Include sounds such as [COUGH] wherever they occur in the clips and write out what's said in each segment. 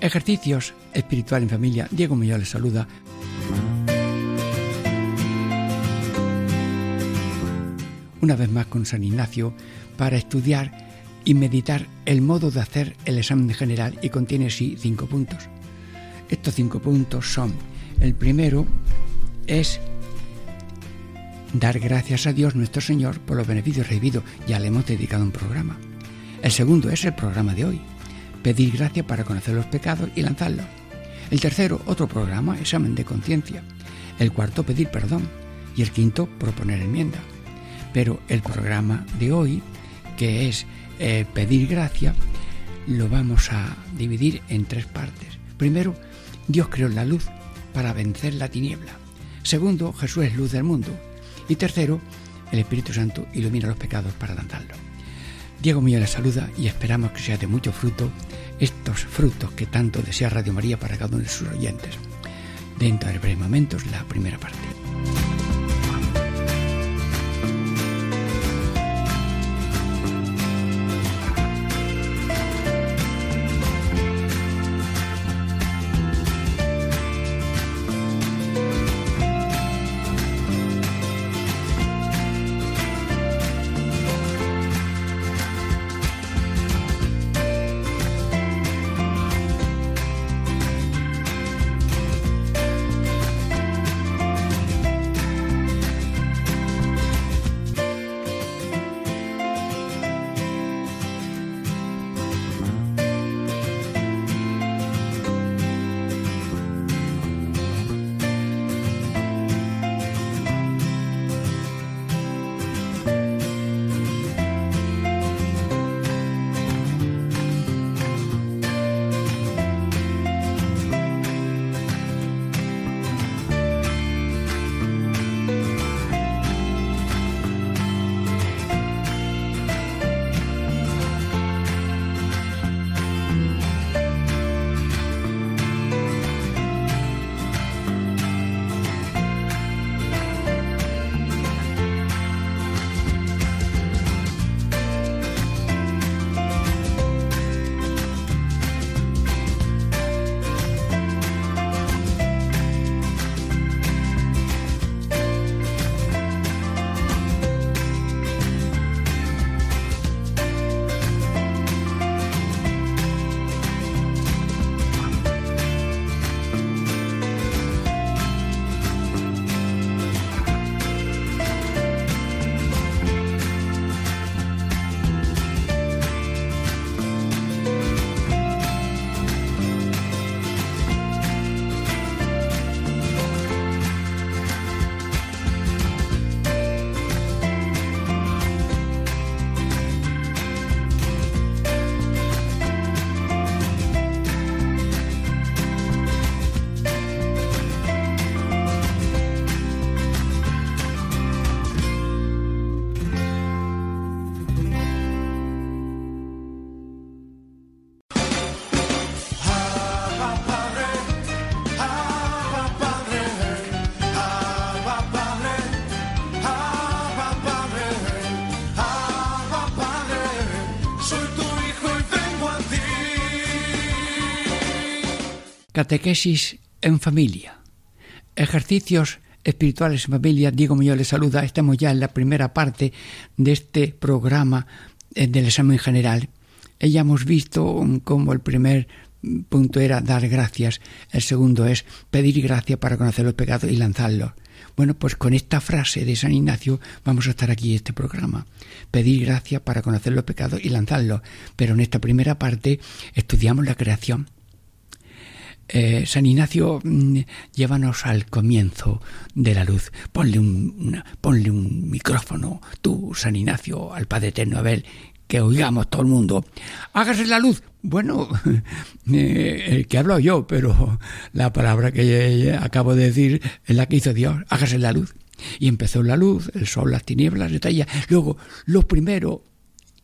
Ejercicios espiritual en familia. Diego Muñoz les saluda. Una vez más con San Ignacio para estudiar y meditar el modo de hacer el examen general y contiene sí cinco puntos. Estos cinco puntos son, el primero es dar gracias a Dios nuestro Señor por los beneficios recibidos, ya le hemos dedicado un programa. El segundo es el programa de hoy, pedir gracia para conocer los pecados y lanzarlos. El tercero, otro programa, examen de conciencia. El cuarto, pedir perdón. Y el quinto, proponer enmienda. Pero el programa de hoy, que es eh, pedir gracia lo vamos a dividir en tres partes. Primero, Dios creó la luz para vencer la tiniebla. Segundo, Jesús es luz del mundo. Y tercero, el Espíritu Santo ilumina los pecados para lanzarlo. Diego mío les saluda y esperamos que sea de mucho fruto estos frutos que tanto desea Radio María para cada uno de sus oyentes. Dentro de breves momentos, la primera parte. Catequesis en familia. Ejercicios espirituales en familia. Diego Muñoz les saluda. Estamos ya en la primera parte de este programa eh, del examen general. Ya hemos visto cómo el primer punto era dar gracias, el segundo es pedir gracia para conocer los pecados y lanzarlos. Bueno, pues con esta frase de San Ignacio vamos a estar aquí este programa. Pedir gracia para conocer los pecados y lanzarlos. Pero en esta primera parte estudiamos la creación eh, San Ignacio, mm, llévanos al comienzo de la luz. Ponle un, ponle un micrófono, tú, San Ignacio, al Padre Eterno Abel, que oigamos todo el mundo. Hágase la luz. Bueno, [LAUGHS] eh, que hablo yo, pero la palabra que acabo de decir es la que hizo Dios. Hágase la luz. Y empezó la luz, el sol, las tinieblas, etc. Luego, lo primero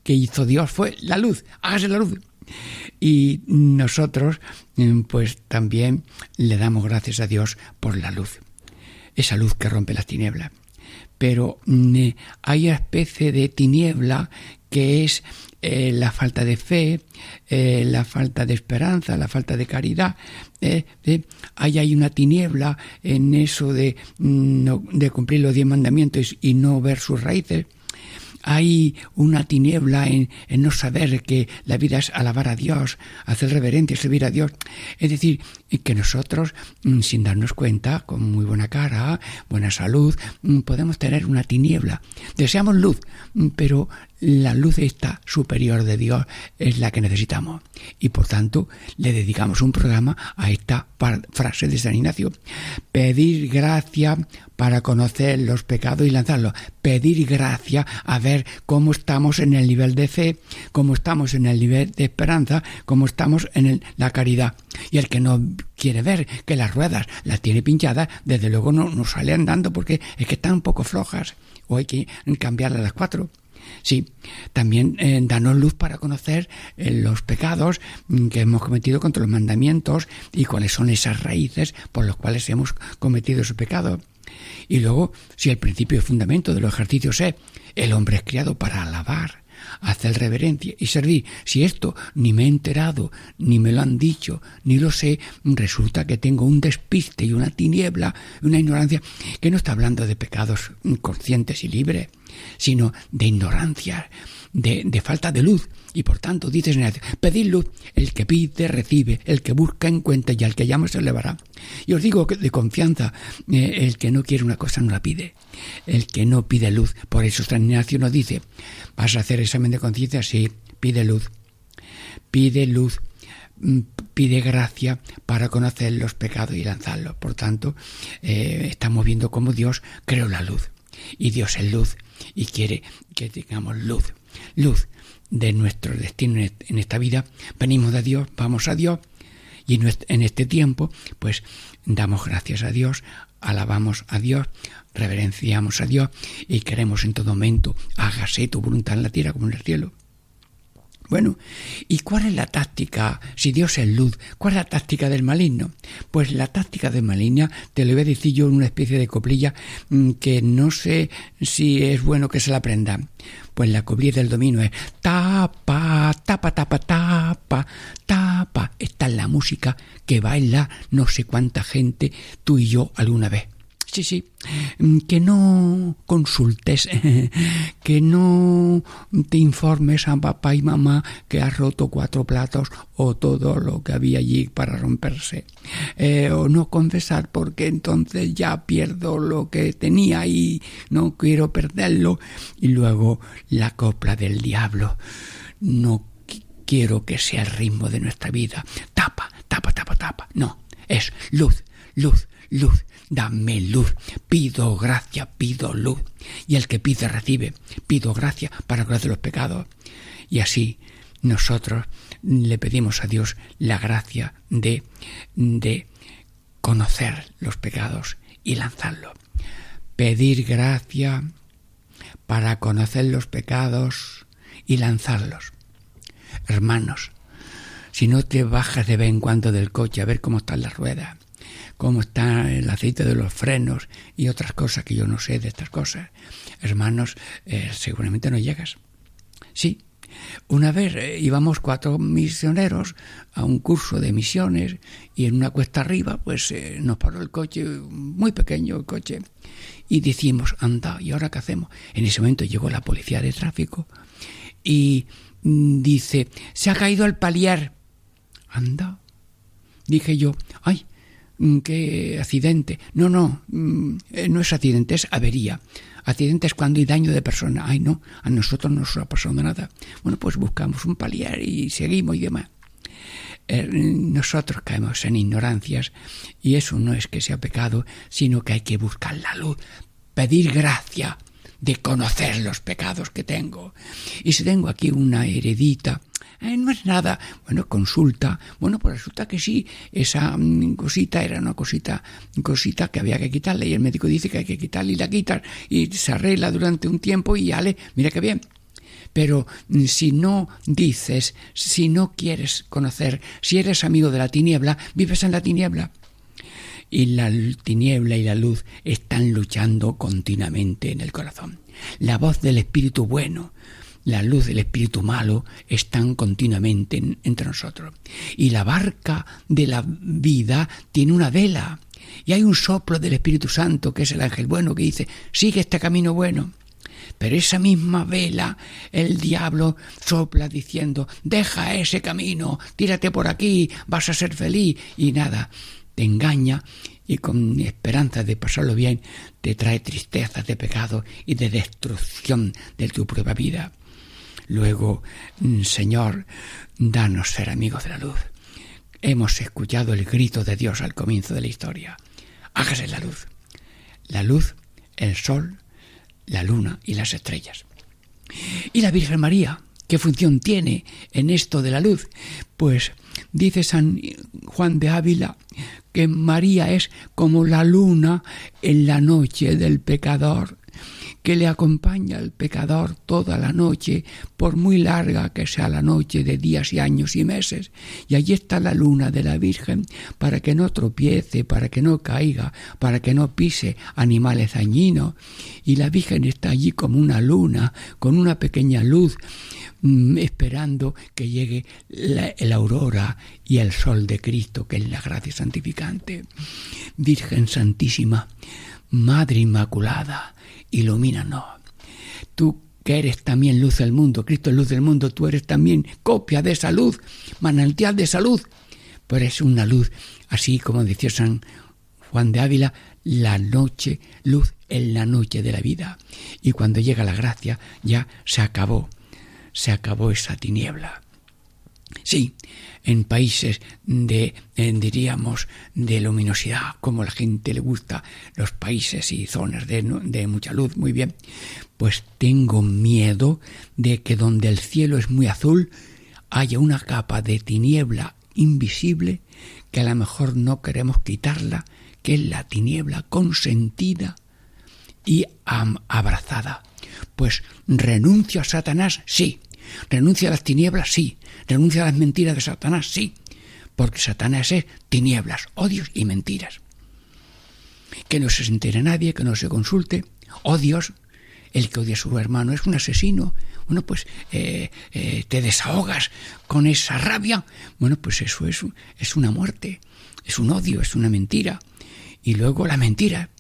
que hizo Dios fue la luz. Hágase la luz. Y nosotros, mm, pues también le damos gracias a Dios por la luz. Esa luz que rompe las tinieblas. Pero mm, hay una especie de tiniebla que es eh, la falta de fe, eh, la falta de esperanza, la falta de caridad. Eh, ahí hay una tiniebla en eso mm, de cumplir los diez mandamientos y no ver sus raíces hay una tiniebla en, no saber que la vida es alabar a Dios, hacer reverencia, servir a Dios. Es decir, que nosotros, mm, sin darnos cuenta, con muy buena cara, buena salud, mm, podemos tener una tiniebla. Deseamos luz, mm, pero la luz esta superior de Dios es la que necesitamos. Y por tanto, le dedicamos un programa a esta frase de San Ignacio. Pedir gracia para conocer los pecados y lanzarlos. Pedir gracia a ver cómo estamos en el nivel de fe, cómo estamos en el nivel de esperanza, cómo estamos en la caridad. Y el que no quiere ver que las ruedas las tiene pinchadas, desde luego no, no sale andando porque es que están un poco flojas o hay que cambiarle a las cuatro. Sí, también eh, danos luz para conocer eh, los pecados mm, que hemos cometido contra los mandamientos y cuáles son esas raíces por las cuales hemos cometido ese pecado. Y luego, si el principio y fundamento de los ejercicios es el hombre es criado para alabar, hacer reverencia y servir. Si esto ni me he enterado, ni me lo han dicho, ni lo sé, resulta que tengo un despiste y una tiniebla, una ignorancia, que no está hablando de pecados conscientes y libres, sino de ignorancia, de, falta de luz. Y por tanto, dices en pedid luz, el que pide recibe, el que busca encuentra y al que llama se elevará. Y os digo que de confianza, eh, el que no quiere una cosa no la pide, el que no pide luz. Por eso San Ignacio nos dice, vas a hacer examen de conciencia, sí, pide luz, pide luz mm, pide gracia para conocer los pecados y lanzarlos. Por tanto, eh, estamos viendo cómo Dios creó la luz. Y Dios es luz y quiere que tengamos luz luz de nuestro destino en esta vida. Venimos de Dios, vamos a Dios y en este tiempo pues damos gracias a Dios, alabamos a Dios, reverenciamos a Dios y queremos en todo momento hágase tu voluntad en la tierra como en el cielo. Bueno, ¿y cuál es la táctica? Si Dios es luz, ¿cuál es la táctica del maligno? Pues la táctica del maligno, te lo voy a decir yo en una especie de coplilla mm, que no sé si es bueno que se la aprendan. Pues la coplilla del dominio es tapa, tapa, tapa, tapa, tapa. Esta es la música que baila no sé cuánta gente, tú y yo alguna vez. Sí, sí. Mm, que no consultes, [LAUGHS] que no te informes a papá y mamá que has roto cuatro platos o todo lo que había allí para romperse. Eh, o no confesar porque entonces ya pierdo lo que tenía y no quiero perderlo. Y luego la copla del diablo. No quiero que sea el ritmo de nuestra vida. Tapa, tapa, tapa, tapa. No, es luz, luz, luz dame luz, pido gracia, pido luz. Y el que pide recibe, pido gracia para conocer los pecados. Y así nosotros le pedimos a Dios la gracia de, de conocer los pecados y lanzarlo. Pedir gracia para conocer los pecados y lanzarlos. Hermanos, si no te bajas de vez en cuando del coche a ver cómo están las ruedas, cómo está el aceite de los frenos y otras cosas que yo no sé de estas cosas. Hermanos, eh, seguramente no llegas. Sí, una vez eh, íbamos cuatro misioneros a un curso de misiones y en una cuesta arriba pues eh, nos paró el coche, muy pequeño el coche, y decimos, anda, ¿y ahora qué hacemos? En ese momento llegó la policía de tráfico y mm, dice, se ha caído el palier. Anda. Dije yo, ay, ¿qué accidente? No, no, mm, eh, no es accidente, es avería. Accidente es cuando hay daño de persona. Ay, no, a nosotros no nos ha pasado nada. Bueno, pues buscamos un paliar y seguimos y demás. Eh, nosotros caemos en ignorancias y eso no es que sea pecado, sino que hay que buscar la luz, pedir gracia de conocer los pecados que tengo. Y si tengo aquí una heredita, eh, no es nada, bueno, consulta, bueno, pues resulta que sí, esa mm, cosita era una cosita, cosita que había que quitarle y el médico dice que hay que quitarle y la quitar y se arregla durante un tiempo y ya le, mira qué bien. Pero mm, si no dices, si no quieres conocer, si eres amigo de la tiniebla, vives en la tiniebla y la tiniebla y la luz están luchando continuamente en el corazón. La voz del Espíritu bueno, la luz del espíritu malo están continuamente entre nosotros. Y la barca de la vida tiene una vela. Y hay un soplo del Espíritu Santo, que es el ángel bueno, que dice, sigue este camino bueno. Pero esa misma vela, el diablo sopla diciendo, deja ese camino, tírate por aquí, vas a ser feliz. Y nada, te engaña y con esperanza de pasarlo bien, te trae tristeza de pecado y de destrucción de tu propia vida. Luego, mm, Señor, danos ser amigos de la luz. Hemos escuchado el grito de Dios al comienzo de la historia. Hágase la luz. La luz, el sol, la luna y las estrellas. ¿Y la Virgen María? ¿Qué función tiene en esto de la luz? Pues dice San Juan de Ávila que María es como la luna en la noche del pecador que le acompaña al pecador toda la noche, por muy larga que sea la noche de días y años y meses. Y allí está la luna de la Virgen para que no tropiece, para que no caiga, para que no pise animales dañinos. Y la Virgen está allí como una luna, con una pequeña luz, mm, esperando que llegue la, aurora y el sol de Cristo, que es la gracia santificante. Virgen Santísima, Madre Inmaculada, ilumínanos. Tú que eres también luz del mundo, Cristo es luz del mundo, tú eres también copia de esa luz, manantial de salud. Pero es una luz, así como decía San Juan de Ávila, la noche, luz en la noche de la vida. Y cuando llega la gracia, ya se acabó, se acabó esa tiniebla. Sí, en países de, diríamos, de luminosidad, como la gente le gusta, los países y zonas de, de mucha luz, muy bien, pues tengo miedo de que donde el cielo es muy azul haya una capa de tiniebla invisible que a lo mejor no queremos quitarla, que es la tiniebla consentida y abrazada. Pues renuncio a Satanás, sí. Renuncio a las tinieblas, sí. Renuncia a las mentiras de Satanás, sí, porque Satanás es tinieblas, odios y mentiras. Que no se entere nadie, que no se consulte. Odios, el que odia a su hermano es un asesino. Bueno, pues eh, eh, te desahogas con esa rabia. Bueno, pues eso es, es una muerte, es un odio, es una mentira. Y luego la mentira,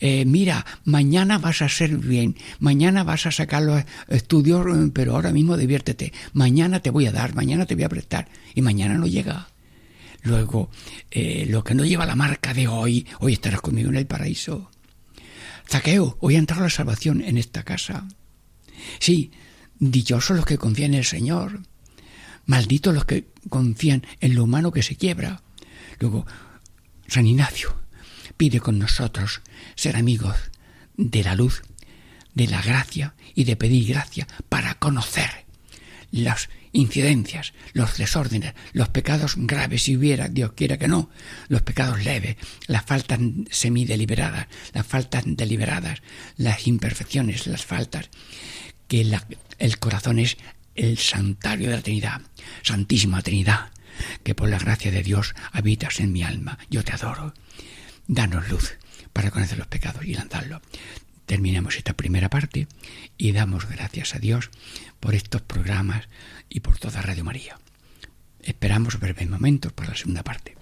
eh, mira, mañana vas a ser bien, mañana vas a sacar los estudios, pero ahora mismo diviértete, mañana te voy a dar, mañana te voy a prestar, y mañana no llega. Luego, eh, lo que no lleva la marca de hoy, hoy estarás conmigo en el paraíso. Zaqueo, hoy ha entrado la salvación en esta casa. Sí, dichosos los que confían en el Señor. Malditos los que confían en lo humano que se quiebra. Luego, San Ignacio, pide con nosotros ser amigos de la luz, de la gracia y de pedir gracia para conocer las incidencias, los desórdenes, los pecados graves, si hubiera, Dios quiera que no, los pecados leves, las faltas semideliberadas, las faltas deliberadas, las imperfecciones, las faltas, que el corazón es el santuario de la Trinidad, Santísima Trinidad, que por la gracia de Dios habitas en mi alma, yo te adoro danos luz para conocer los pecados y lanzarlos. Terminamos esta primera parte y damos gracias a Dios por estos programas y por toda Radio María. Esperamos breves momentos para la segunda parte.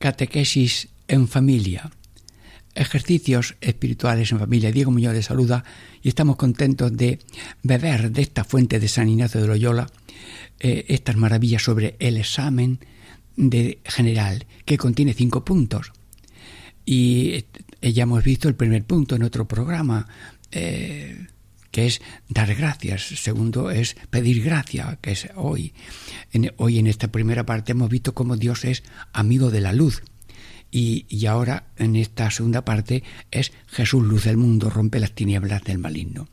Catequesis en familia, ejercicios espirituales en familia. Diego Muñoz les saluda y estamos contentos de beber de esta fuente de San Ignacio de Loyola eh, estas maravillas sobre el examen de general que contiene cinco puntos. Y eh, ya hemos visto el primer punto en otro programa. Eh, que es dar gracias. Segundo es pedir gracia, que es hoy. hoy en esta primera parte hemos visto cómo Dios es amigo de la luz. Y, y, ahora en esta segunda parte es Jesús luz del mundo, rompe las tinieblas del maligno.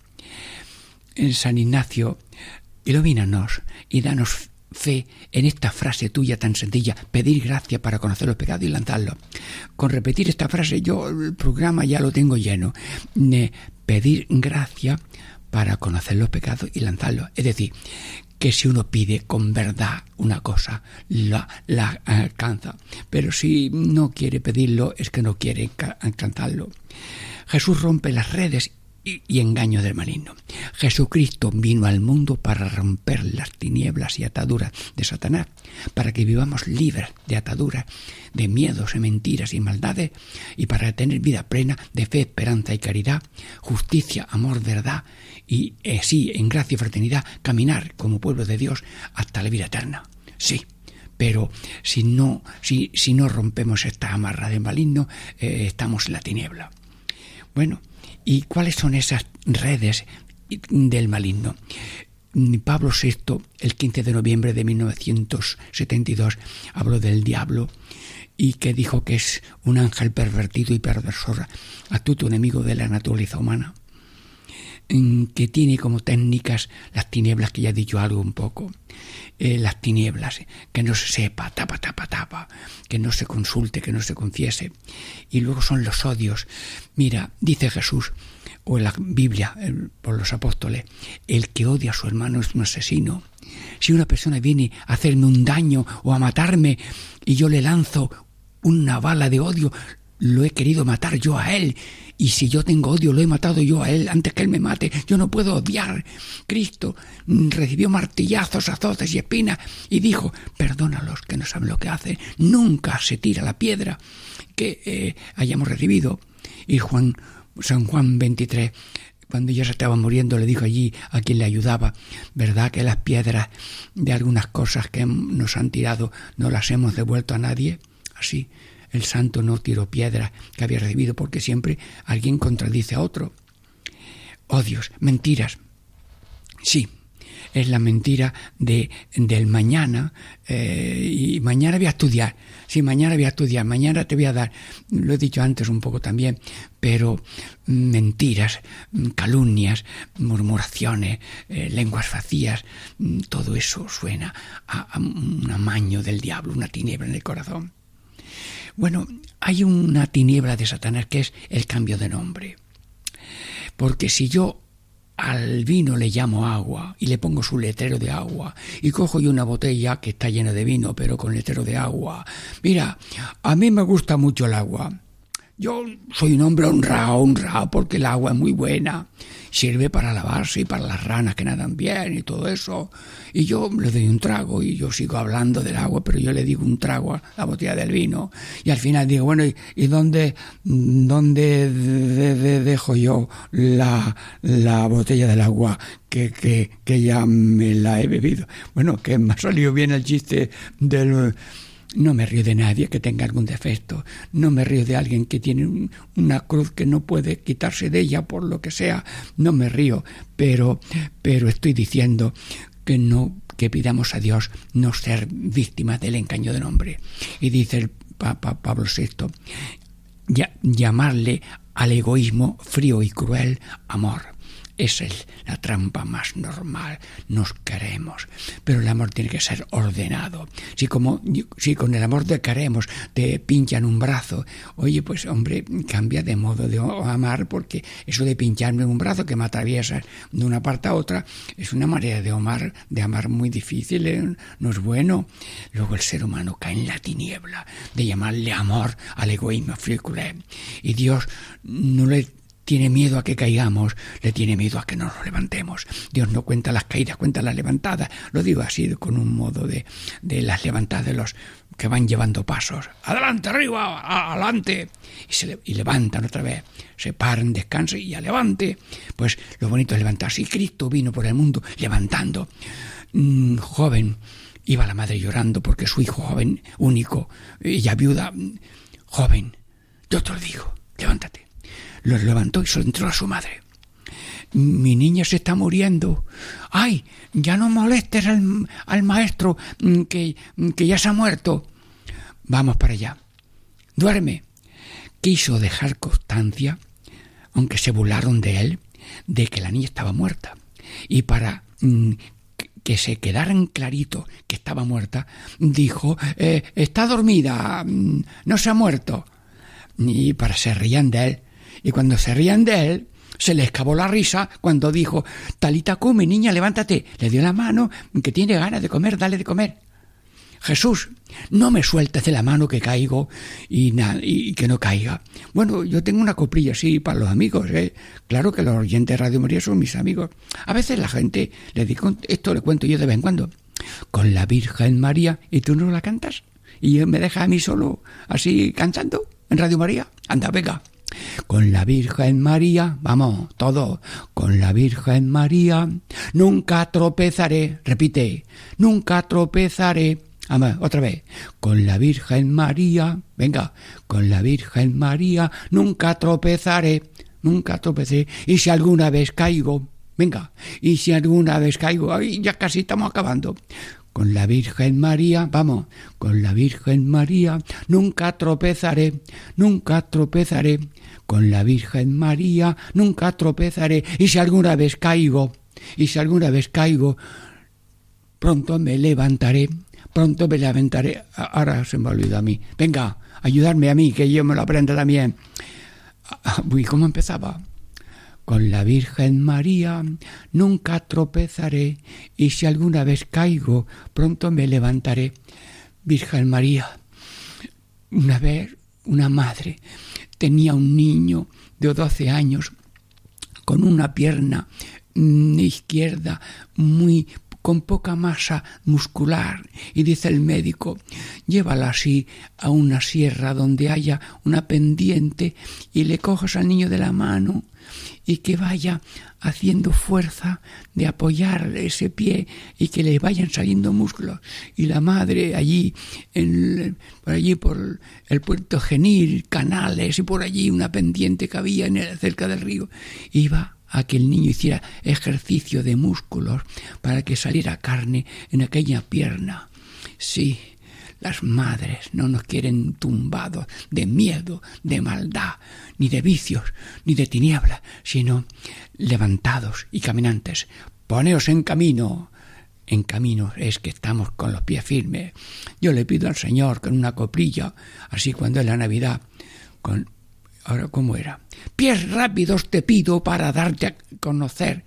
En San Ignacio, ilumínanos y danos fe en esta frase tuya tan sencilla, pedir gracia para conocer los pecados y lanzarlos. Con repetir esta frase yo el programa ya lo tengo lleno. Pedir gracia para conocer los pecados y lanzarlos. Es decir, que si uno pide con verdad una cosa, la, la alcanza. Pero si no quiere pedirlo, es que no quiere alcanzarlo. Jesús rompe las redes y, engaño del maligno. Jesucristo vino al mundo para romper las tinieblas y ataduras de Satanás, para que vivamos libres de ataduras, de miedos y mentiras y maldades, y para tener vida plena de fe, esperanza y caridad, justicia, amor, verdad, y así, en gracia y fraternidad, caminar como pueblo de Dios hasta la vida eterna. Sí, pero si no, si, si no rompemos esta amarra del maligno, eh, estamos en la tiniebla. Bueno, ¿Y cuáles son esas redes del maligno? Pablo VI, el 15 de noviembre de 1972, habló del diablo y que dijo que es un ángel pervertido y perversor, astuto enemigo de la naturaleza humana, que tiene como técnicas las tinieblas, que ya he dicho algo un poco, eh, las tinieblas, que no se sepa, tapa, tapa, tapa, que no se consulte, que no se confiese. Y luego son los odios. Mira, dice Jesús, o en la Biblia, por los apóstoles, el que odia a su hermano es un asesino. Si una persona viene a hacerme un daño o a matarme y yo le lanzo una bala de odio, lo he querido matar yo a él. Y si yo tengo odio, lo he matado yo a él antes que él me mate. Yo no puedo odiar. Cristo recibió martillazos, azotes y espinas y dijo, perdónalos que no saben lo que hacen. Nunca se tira la piedra que eh, hayamos recibido. Y Juan, San Juan 23, cuando ya se estaba muriendo, le dijo allí a quien le ayudaba, ¿verdad que las piedras de algunas cosas que nos han tirado no las hemos devuelto a nadie? Así, el santo no tiró piedras que había recibido porque siempre alguien contradice a otro. Odios, mentiras. Sí, es la mentira de, del mañana eh, y mañana voy a estudiar. Sí, mañana voy a estudiar, mañana te voy a dar, lo he dicho antes un poco también, pero mentiras, calumnias, murmuraciones, eh, lenguas vacías, todo eso suena a un amaño del diablo, una tiniebla en el corazón. Bueno, hay una tiniebla de Satanás que es el cambio de nombre. Porque si yo al vino le llamo agua y le pongo su letrero de agua y cojo yo una botella que está llena de vino pero con letrero de agua. Mira, a mí me gusta mucho el agua. Yo soy un hombre honrado, honrado porque el agua es muy buena sirve para lavarse y para las ranas que nadan bien y todo eso. Y yo le doy un trago y yo sigo hablando del agua, pero yo le digo un trago a la botella del vino. Y al final digo, bueno, ¿y, dónde, dónde dejo yo la, la botella del agua que, que, que ya me la he bebido? Bueno, que me ha salido bien el chiste del no me río de nadie que tenga algún defecto, no me río de alguien que tiene una cruz que no puede quitarse de ella por lo que sea, no me río, pero pero estoy diciendo que no que pidamos a Dios no ser víctimas del engaño del hombre. Y dice el Papa Pablo VI, llamarle al egoísmo frío y cruel amor es la trampa más normal. Nos queremos, pero el amor tiene que ser ordenado. Si, como, si con el amor te queremos te pinchan un brazo, oye, pues hombre, cambia de modo de amar porque eso de pincharme un brazo que me atraviesa de una parte a otra es una manera de amar, de amar muy difícil, ¿eh? no es bueno. Luego el ser humano cae en la tiniebla de llamarle amor al egoísmo frícule y Dios no le tiene miedo a que caigamos, le tiene miedo a que nos levantemos. Dios no cuenta las caídas, cuenta las levantadas. Lo digo así, con un modo de, de las levantadas de los que van llevando pasos. Adelante, arriba, adelante. Y, se, y levantan otra vez. Se paran, descansan y ya levante. Pues lo bonito es levantarse. Y Cristo vino por el mundo levantando. Mm, joven, iba la madre llorando porque su hijo joven, único, ella viuda, joven, yo te lo digo, levántate los levantó y se entró a su madre. Mi niña se está muriendo. ¡Ay! Ya no molestes al, maestro mm, que, mm, que ya se ha muerto. Vamos para allá. Duerme. Quiso dejar constancia, aunque se burlaron de él, de que la niña estaba muerta. Y para mm, que se quedaran clarito que estaba muerta, dijo, eh, está dormida, no se ha muerto. Y para se reían de él, y cuando se rían de él, se le escapó la risa cuando dijo, Talita come, niña, levántate. Le dio la mano, que tiene ganas de comer, dale de comer. Jesús, no me sueltes de la mano que caigo y, y que no caiga. Bueno, yo tengo una coprilla así para los amigos, ¿eh? Claro que los oyentes de Radio María son mis amigos. A veces la gente le digo, esto le cuento yo de vez en cuando. Con la Virgen María, ¿y tú no la cantas? ¿Y me dejas a mí solo así cantando en Radio María? Anda, venga. Con la Virgen María, vamos, todo, con la Virgen María, nunca tropezaré, repite, nunca tropezaré. Vamos, otra vez, con la Virgen María, venga, con la Virgen María, nunca tropezaré, nunca tropezaré, y si alguna vez caigo, venga, y si alguna vez caigo, ay, ya casi estamos acabando, con la Virgen María, vamos, con la Virgen María, nunca tropezaré, nunca tropezaré, con la Virgen María, nunca tropezaré, y si alguna vez caigo, y si alguna vez caigo, pronto me levantaré, pronto me levantaré. Ahora se me olvidado a mí. Venga, ayudarme a mí, que yo me lo aprenda también. Uy, ¿cómo empezaba? Con la Virgen María nunca tropezaré y si alguna vez caigo, pronto me levantaré. Virgen María, una vez una madre tenía un niño de 12 años con una pierna mm, izquierda muy con poca masa muscular. Y dice el médico llévala así a una sierra donde haya una pendiente y le cojas al niño de la mano y que vaya haciendo fuerza de apoyar ese pie y que le vayan saliendo músculos y la madre allí en, por allí por el puerto Genil canales y por allí una pendiente que había en el, cerca del río iba a que el niño hiciera ejercicio de músculos para que saliera carne en aquella pierna. Sí, las madres no nos quieren tumbados de miedo, de maldad, ni de vicios, ni de tiniebla, sino levantados y caminantes. Poneos en camino. En camino es que estamos con los pies firmes. Yo le pido al Señor con una coprilla, así cuando es la Navidad, con Ahora, ¿cómo era? Pies rápidos te pido para darte a conocer.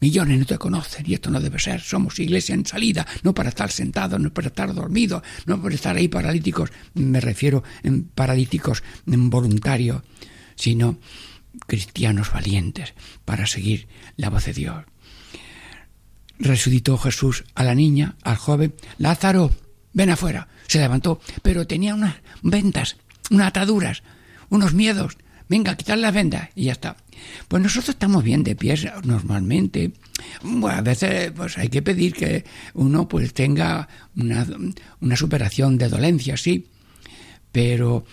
Millones no te conocen y esto no debe ser. Somos iglesia en salida, no para estar sentados, no para estar dormidos, no para estar ahí paralíticos. Me refiero en paralíticos voluntarios, sino cristianos valientes para seguir la voz de Dios. Resucitó Jesús a la niña, al joven. Lázaro, ven afuera. Se levantó, pero tenía unas ventas, unas ataduras unos miedos. Venga, quitar la venda y ya está. Pues nosotros estamos bien de pies normalmente. Bueno, a veces pues hay que pedir que uno pues tenga una, una superación de dolencia, sí, pero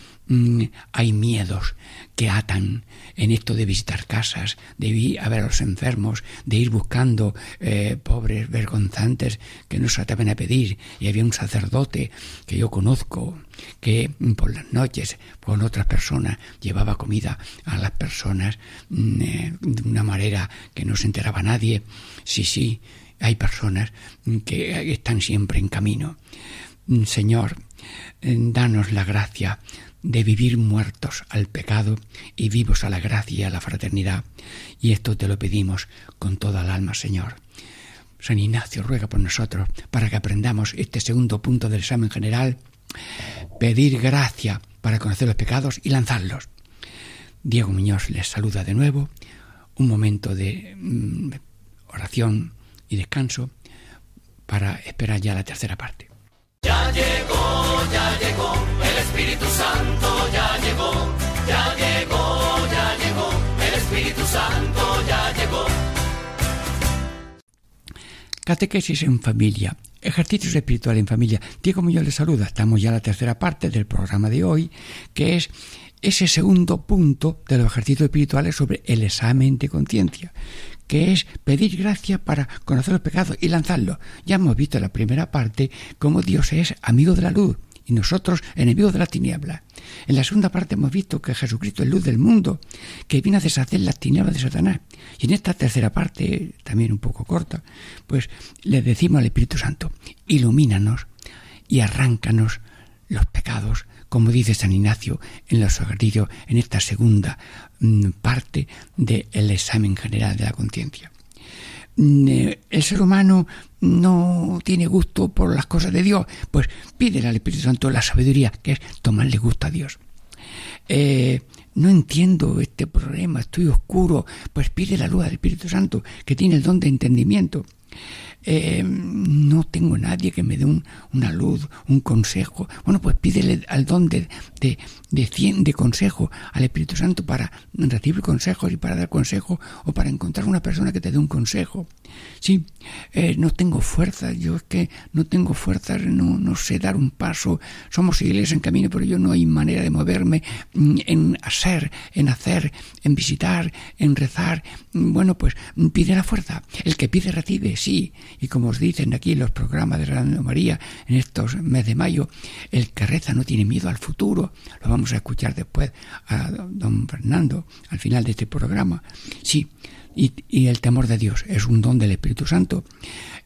hay miedos que atan en esto de visitar casas, de ir a ver a los enfermos, de ir buscando eh, pobres vergonzantes que no se atreven a pedir. Y había un sacerdote que yo conozco que por las noches con otras personas llevaba comida a las personas mm, eh, de una manera que no se enteraba nadie. Sí, sí, hay personas que están siempre en camino. Mm, Señor, eh, danos la gracia de vivir muertos al pecado y vivos a la gracia y a la fraternidad. Y esto te lo pedimos con toda el alma, Señor. San Ignacio ruega por nosotros para que aprendamos este segundo punto del examen general, pedir gracia para conocer los pecados y lanzarlos. Diego Muñoz les saluda de nuevo, un momento de mm, oración y descanso para esperar ya la tercera parte. Ya llegó, ya llegó, el Espíritu Santo ya llegó, ya llegó, ya llegó, el Espíritu Santo ya llegó. Catequesis en familia, ejercicios espirituales en familia. Diego Muñoz les saluda. Estamos ya en la tercera parte del programa de hoy, que es ese segundo punto de los ejercicios espirituales sobre el examen de conciencia, que es pedir gracia para conocer los pecados y lanzarlos. Ya hemos visto en la primera parte cómo Dios es amigo de la luz y nosotros enemigos de la tiniebla. En la segunda parte hemos visto que Jesucristo es luz del mundo, que viene a deshacer las tinieblas de Satanás. Y en esta tercera parte, también un poco corta, pues le decimos al Espíritu Santo, ilumínanos y arráncanos los pecados, como dice San Ignacio en los ejercicios, en esta segunda mm, parte del examen general de la conciencia. Mm, eh, el ser humano no tiene gusto por las cosas de Dios, pues pídele al Espíritu Santo la sabiduría, que es tomarle gusto a Dios. Eh, no entiendo este problema, estoy oscuro, pues pide la luz al Espíritu Santo, que tiene el don de entendimiento. Eh, no tengo nadie que me dé una luz, un consejo. Bueno, pues pídele al don de, de, de, consejo al Espíritu Santo para recibir consejos y para dar consejo o para encontrar una persona que te dé un consejo. Sí, eh, no tengo fuerza, yo es que no tengo fuerza, no, no sé dar un paso. Somos iglesia en camino, pero yo no hay manera de moverme mm, en hacer, en hacer, en visitar, en rezar. Bueno, pues pide la fuerza. El que pide recibe, sí Y como os dicen aquí en los programas de Radio María en estos meses de mayo, el que reza no tiene miedo al futuro. Lo vamos a escuchar después a don Fernando al final de este programa. Sí, y, y el temor de Dios es un don del Espíritu Santo.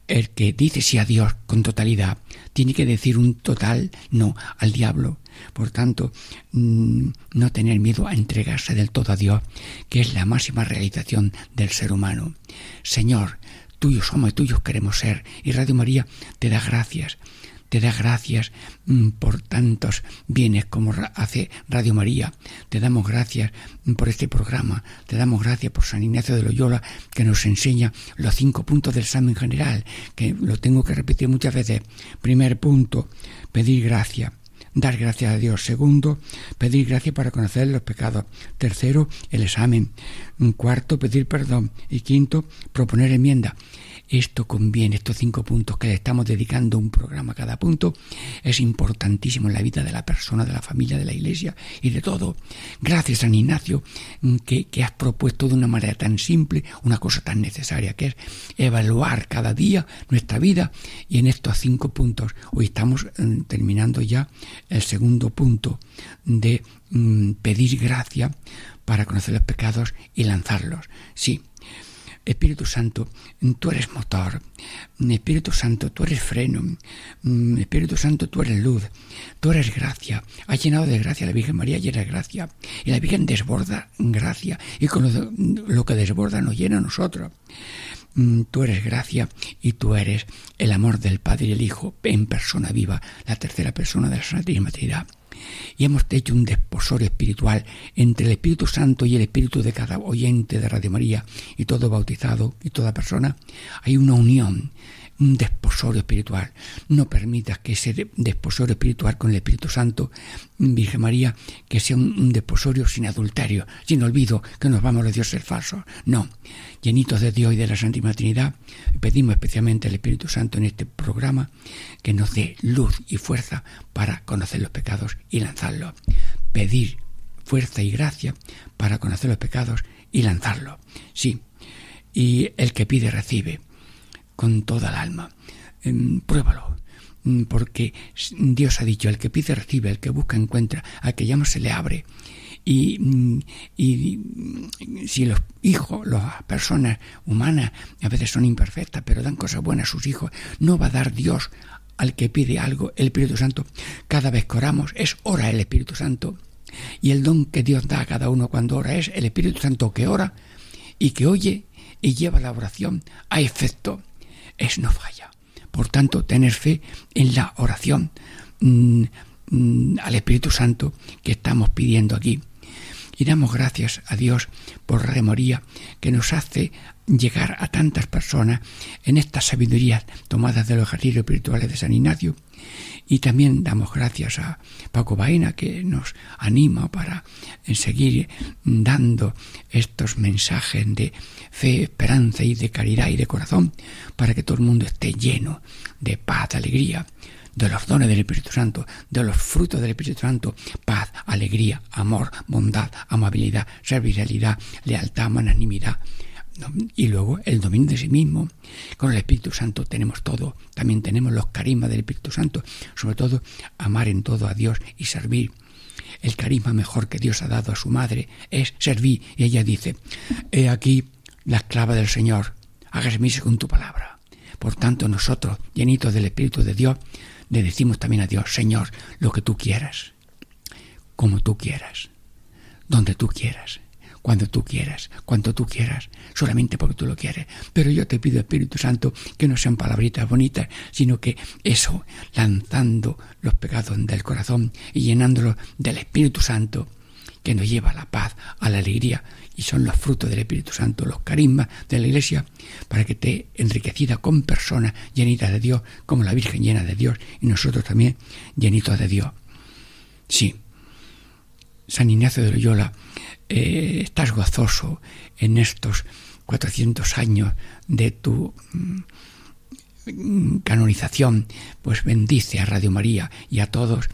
El que dice sí a Dios con totalidad tiene que decir un total no al diablo. Por tanto, mm, no tener miedo a entregarse del todo a Dios, que es la máxima realización del ser humano. Señor, tuyos somos y tuyos queremos ser. Y Radio María te da gracias te da gracias mm, por tantos bienes como hace Radio María. Te damos gracias mm, por este programa. Te damos gracias por San Ignacio de Loyola que nos enseña los cinco puntos del examen general, que lo tengo que repetir muchas veces. Primer punto, pedir gracia dar gracias a Dios. Segundo, pedir gracia para conocer los pecados. Tercero, el examen. Cuarto, pedir perdón. Y quinto, proponer enmienda. Esto conviene, estos cinco puntos que le estamos dedicando un programa a cada punto, es importantísimo en la vida de la persona, de la familia, de la iglesia y de todo. Gracias, San Ignacio, mm, que, que has propuesto de una manera tan simple una cosa tan necesaria, que es evaluar cada día nuestra vida y en estos cinco puntos, hoy estamos mm, terminando ya el segundo punto de mm, pedir gracia para conocer los pecados y lanzarlos. Sí, Espíritu Santo, tú eres motor. Espíritu Santo, tú eres freno. Espíritu Santo, tú eres luz. Tú eres gracia. Has llenado de gracia la Virgen María y eres gracia. Y la Virgen desborda gracia. Y con lo, que desborda nos llena a nosotros. Tú eres gracia y tú eres el amor del Padre y el Hijo en persona viva, la tercera persona de la Santísima Trinidad y hemos hecho un desposorio espiritual entre el Espíritu Santo y el Espíritu de cada oyente de Radio María y todo bautizado y toda persona, hay una unión un desposorio espiritual. No permitas que ese desposorio espiritual con el Espíritu Santo, Virgen María, que sea un, desposorio sin adulterio, sin olvido que nos vamos a Dios ser falsos. No, llenitos de Dios y de la Santísima Trinidad, pedimos especialmente al Espíritu Santo en este programa que nos dé luz y fuerza para conocer los pecados y lanzarlos. Pedir fuerza y gracia para conocer los pecados y lanzarlos. Sí, y el que pide recibe con toda el alma. Em, pruébalo, mm, porque Dios ha dicho, el que pide recibe, el que busca encuentra, al que llama se le abre. Y, mm, y, mm, si los hijos, las personas humanas a veces son imperfectas, pero dan cosas buenas a sus hijos, no va a dar Dios al que pide algo el Espíritu Santo. Cada vez que oramos es ora el Espíritu Santo. Y el don que Dios da a cada uno cuando ora es el Espíritu Santo que ora y que oye y lleva la oración a efecto es no falla. Por tanto, tener fe en la oración mm, mm, al Espíritu Santo que estamos pidiendo aquí. Y damos gracias a Dios por la remoría que nos hace llegar a tantas personas en estas sabidurías tomadas de los ejercicios espirituales de San Ignacio y también damos gracias a Paco Baena que nos anima para seguir dando estos mensajes de fe, esperanza y de caridad y de corazón para que todo el mundo esté lleno de paz, alegría, de los dones del Espíritu Santo, de los frutos del Espíritu Santo, paz, alegría, amor, bondad, amabilidad, servicialidad, lealtad, magnanimidad, y luego el dominio de sí mismo. Con el Espíritu Santo tenemos todo. También tenemos los carismas del Espíritu Santo. Sobre todo, amar en todo a Dios y servir. El carisma mejor que Dios ha dado a su madre es servir. Y ella dice, he aquí la esclava del Señor, hágase según tu palabra. Por tanto, nosotros, llenitos del Espíritu de Dios, le decimos también a Dios, Señor, lo que tú quieras, como tú quieras, donde tú quieras cuando tú quieras, cuando tú quieras, solamente porque tú lo quieres. Pero yo te pido, Espíritu Santo, que no sean palabritas bonitas, sino que eso, lanzando los pecados del corazón y llenándolos del Espíritu Santo, que nos lleva a la paz, a la alegría, y son los frutos del Espíritu Santo, los carismas de la Iglesia, para que te enriquecida con personas llenitas de Dios, como la Virgen llena de Dios, y nosotros también llenitos de Dios. Sí, San Ignacio de Loyola eh, estás gozoso en estos 400 años de tu mm, canonización, pues bendice a Radio María y a todos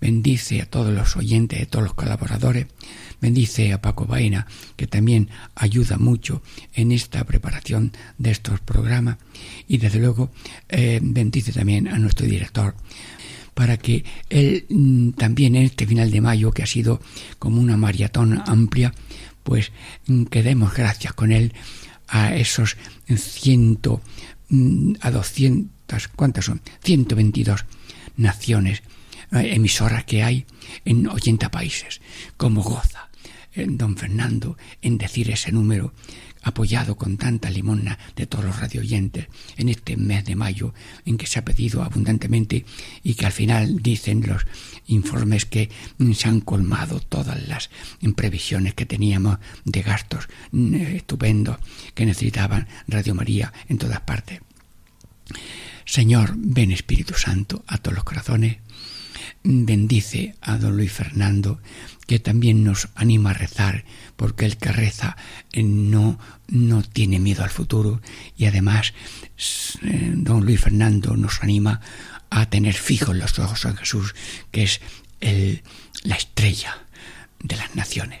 bendice a todos los oyentes, a todos los colaboradores, bendice a Paco Baena, que también ayuda mucho en esta preparación de estos programas, y desde luego eh, bendice también a nuestro director, para que él mm, también en este final de mayo, que ha sido como una maratón amplia, pues mm, que demos gracias con él a esos ciento, mm, a doscientas, ¿cuántas son? 122 naciones eh, emisoras que hay en 80 países. Como goza don Fernando en decir ese número apoyado con tanta limona de todos los radioyentes en este mes de mayo en que se ha pedido abundantemente y que al final dicen los informes que se han colmado todas las previsiones que teníamos de gastos mm, estupendos que necesitaban Radio María en todas partes. Señor, ven Espíritu Santo a todos los corazones, bendice a don Luis Fernando, que también nos anima a rezar, porque el que reza eh, no, no tiene miedo al futuro y además eh, don Luis Fernando nos anima a tener fijos los ojos en Jesús, que es el, la estrella de las naciones.